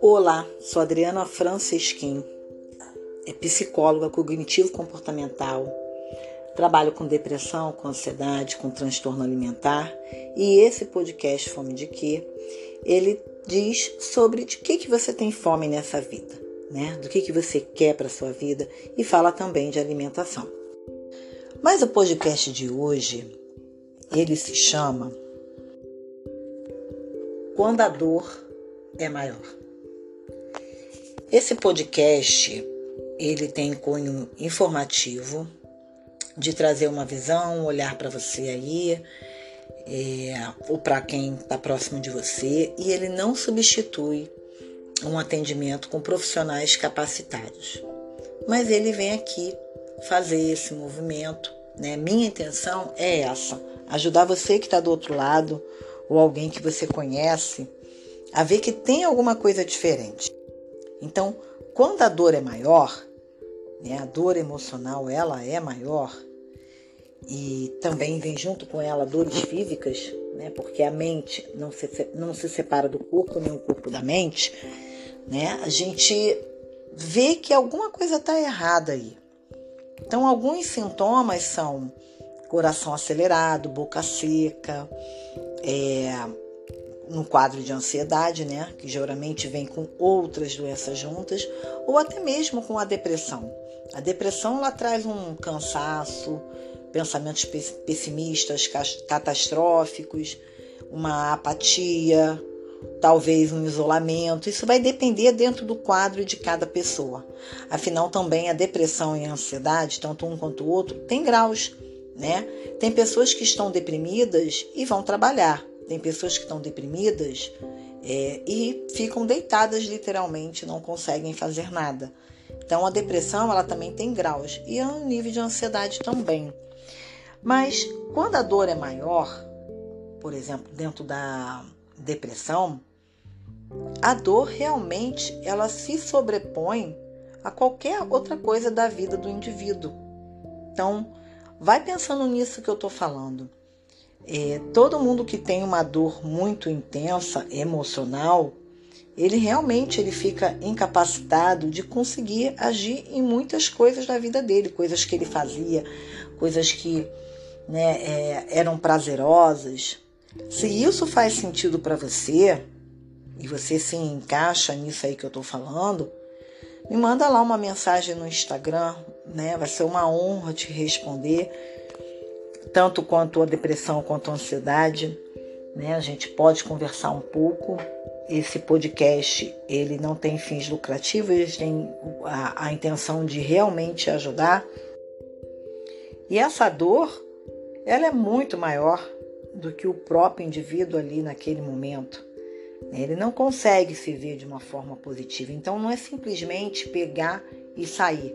Olá, sou Adriana Francisquim, é psicóloga cognitivo-comportamental. Trabalho com depressão, com ansiedade, com transtorno alimentar e esse podcast Fome de Quê? Ele diz sobre de que, que você tem fome nessa vida, né? Do que, que você quer para sua vida e fala também de alimentação. Mas o podcast de hoje, ele se chama Quando a dor é maior. Esse podcast ele tem cunho informativo de trazer uma visão, um olhar para você aí, é, ou para quem está próximo de você, e ele não substitui um atendimento com profissionais capacitados. Mas ele vem aqui fazer esse movimento. Né? Minha intenção é essa: ajudar você que está do outro lado, ou alguém que você conhece, a ver que tem alguma coisa diferente. Então, quando a dor é maior, né, a dor emocional ela é maior e também vem junto com ela dores físicas, né, porque a mente não se, não se separa do corpo nem o corpo da mente, né, a gente vê que alguma coisa está errada aí. Então, alguns sintomas são coração acelerado, boca seca, é, no quadro de ansiedade, né, que geralmente vem com outras doenças juntas, ou até mesmo com a depressão. A depressão ela traz um cansaço, pensamentos pessimistas, catastróficos, uma apatia, talvez um isolamento. Isso vai depender dentro do quadro de cada pessoa. Afinal, também a depressão e a ansiedade, tanto um quanto o outro, tem graus, né? Tem pessoas que estão deprimidas e vão trabalhar. Tem pessoas que estão deprimidas é, e ficam deitadas literalmente, não conseguem fazer nada. Então a depressão ela também tem graus e o nível de ansiedade também. Mas quando a dor é maior, por exemplo, dentro da depressão, a dor realmente ela se sobrepõe a qualquer outra coisa da vida do indivíduo. Então, vai pensando nisso que eu estou falando. É, todo mundo que tem uma dor muito intensa, emocional, ele realmente ele fica incapacitado de conseguir agir em muitas coisas da vida dele, coisas que ele fazia, coisas que né, é, eram prazerosas. Se isso faz sentido para você e você se encaixa nisso aí que eu estou falando, me manda lá uma mensagem no Instagram, né? Vai ser uma honra te responder tanto quanto a depressão quanto a ansiedade, né? A gente pode conversar um pouco. Esse podcast ele não tem fins lucrativos, ele tem a, a intenção de realmente ajudar. E essa dor, ela é muito maior do que o próprio indivíduo ali naquele momento. Ele não consegue se ver de uma forma positiva. Então não é simplesmente pegar e sair,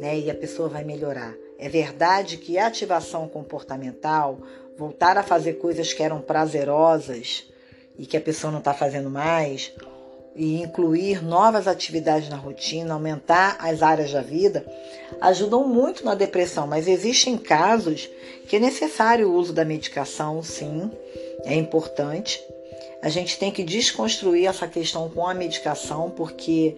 né? E a pessoa vai melhorar. É verdade que a ativação comportamental, voltar a fazer coisas que eram prazerosas e que a pessoa não está fazendo mais, e incluir novas atividades na rotina, aumentar as áreas da vida, ajudam muito na depressão, mas existem casos que é necessário o uso da medicação, sim, é importante. A gente tem que desconstruir essa questão com a medicação, porque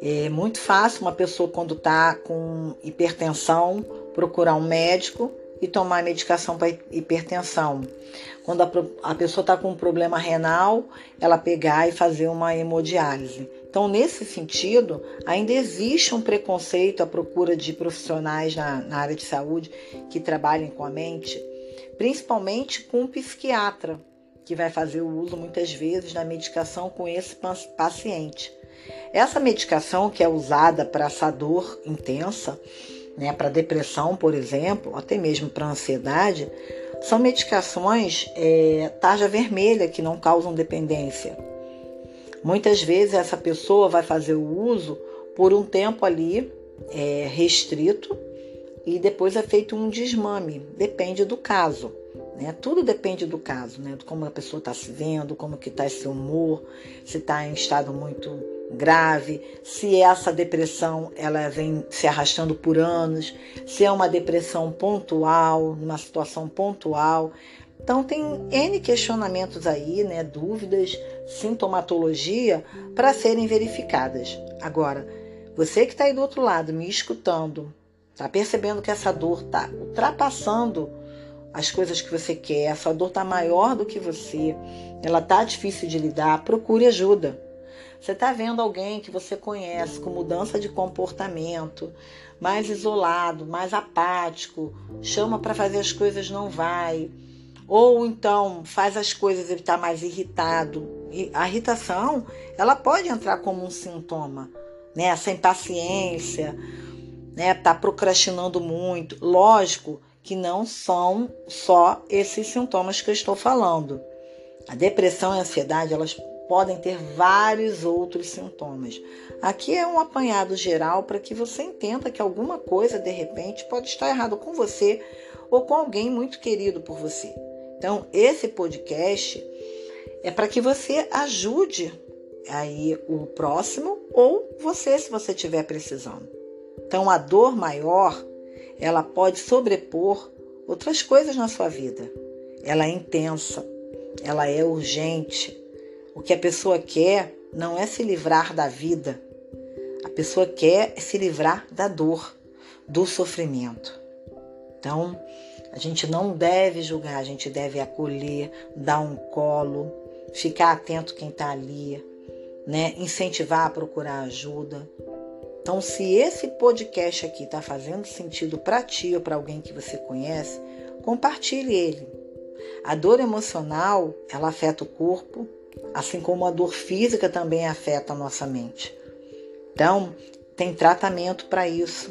é muito fácil uma pessoa, quando está com hipertensão, procurar um médico e tomar medicação para hipertensão. Quando a, a pessoa está com um problema renal, ela pegar e fazer uma hemodiálise. Então, nesse sentido, ainda existe um preconceito à procura de profissionais na, na área de saúde que trabalhem com a mente, principalmente com um psiquiatra, que vai fazer o uso muitas vezes da medicação com esse paciente. Essa medicação que é usada para essa dor intensa, né, para depressão, por exemplo, até mesmo para ansiedade, são medicações é, tarja vermelha que não causam dependência. Muitas vezes essa pessoa vai fazer o uso por um tempo ali é, restrito e depois é feito um desmame, depende do caso. Né? Tudo depende do caso, né? de como a pessoa está se vendo, como que está esse humor, se está em estado muito grave, se essa depressão ela vem se arrastando por anos, se é uma depressão pontual, numa situação pontual. Então tem N questionamentos aí, né, dúvidas, sintomatologia para serem verificadas. Agora, você que está aí do outro lado me escutando, tá percebendo que essa dor está ultrapassando as coisas que você quer, essa dor está maior do que você, ela tá difícil de lidar, procure ajuda. Você está vendo alguém que você conhece com mudança de comportamento, mais isolado, mais apático, chama para fazer as coisas, não vai. Ou então faz as coisas e está mais irritado. E a irritação, ela pode entrar como um sintoma, né? Essa impaciência, né? Tá procrastinando muito. Lógico que não são só esses sintomas que eu estou falando. A depressão e a ansiedade, elas podem ter vários outros sintomas. Aqui é um apanhado geral para que você entenda que alguma coisa de repente pode estar errado com você ou com alguém muito querido por você. Então, esse podcast é para que você ajude aí o próximo ou você se você estiver precisando. Então, a dor maior, ela pode sobrepor outras coisas na sua vida. Ela é intensa, ela é urgente, o que a pessoa quer não é se livrar da vida. A pessoa quer se livrar da dor, do sofrimento. Então, a gente não deve julgar, a gente deve acolher, dar um colo, ficar atento quem está ali, né? incentivar a procurar ajuda. Então, se esse podcast aqui está fazendo sentido para ti ou para alguém que você conhece, compartilhe ele. A dor emocional, ela afeta o corpo, assim como a dor física também afeta a nossa mente. Então, tem tratamento para isso.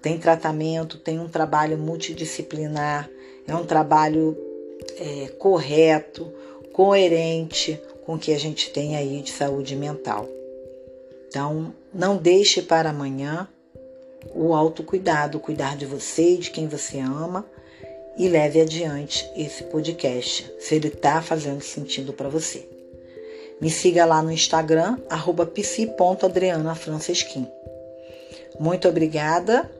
Tem tratamento, tem um trabalho multidisciplinar, é um trabalho é, correto, coerente com o que a gente tem aí de saúde mental. Então, não deixe para amanhã o autocuidado, cuidar de você e de quem você ama e leve adiante esse podcast, se ele está fazendo sentido para você. Me siga lá no Instagram, arroba psi.adrianafrancesquim. Muito obrigada